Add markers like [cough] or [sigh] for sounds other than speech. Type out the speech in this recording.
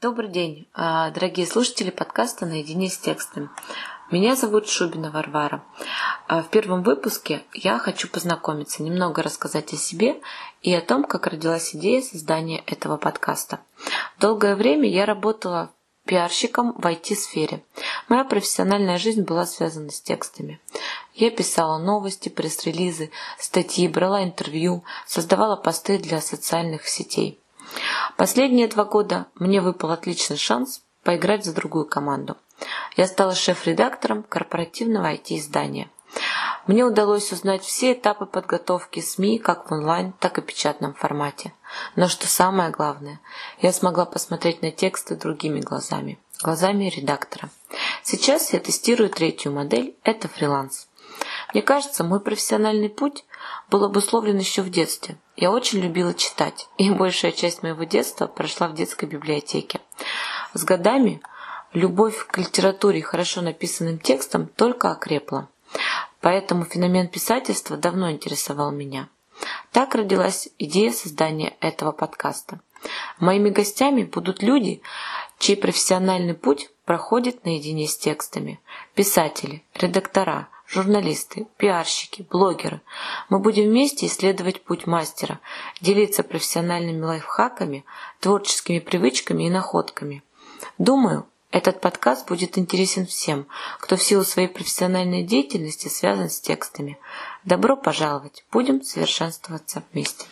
Добрый день, а, дорогие слушатели подкаста «Наедине с текстом». Меня зовут Шубина Варвара. А, в первом выпуске я хочу познакомиться, немного рассказать о себе и о том, как родилась идея создания этого подкаста. Долгое время я работала пиарщиком в IT-сфере. Моя профессиональная жизнь была связана с текстами. Я писала новости, пресс-релизы, статьи, брала интервью, создавала посты для социальных сетей. Последние два года мне выпал отличный шанс поиграть за другую команду. Я стала шеф-редактором корпоративного IT-издания. Мне удалось узнать все этапы подготовки СМИ как в онлайн, так и в печатном формате. Но что самое главное, я смогла посмотреть на тексты другими глазами, глазами редактора. Сейчас я тестирую третью модель – это фриланс. Мне кажется, мой профессиональный путь был обусловлен еще в детстве. Я очень любила читать, [laughs] и большая часть моего детства прошла в детской библиотеке. С годами любовь к литературе и хорошо написанным текстам только окрепла. Поэтому феномен писательства давно интересовал меня. Так родилась идея создания этого подкаста. Моими гостями будут люди, чей профессиональный путь проходит наедине с текстами. Писатели, редактора, журналисты, пиарщики, блогеры. Мы будем вместе исследовать путь мастера, делиться профессиональными лайфхаками, творческими привычками и находками. Думаю, этот подкаст будет интересен всем, кто в силу своей профессиональной деятельности связан с текстами. Добро пожаловать! Будем совершенствоваться вместе.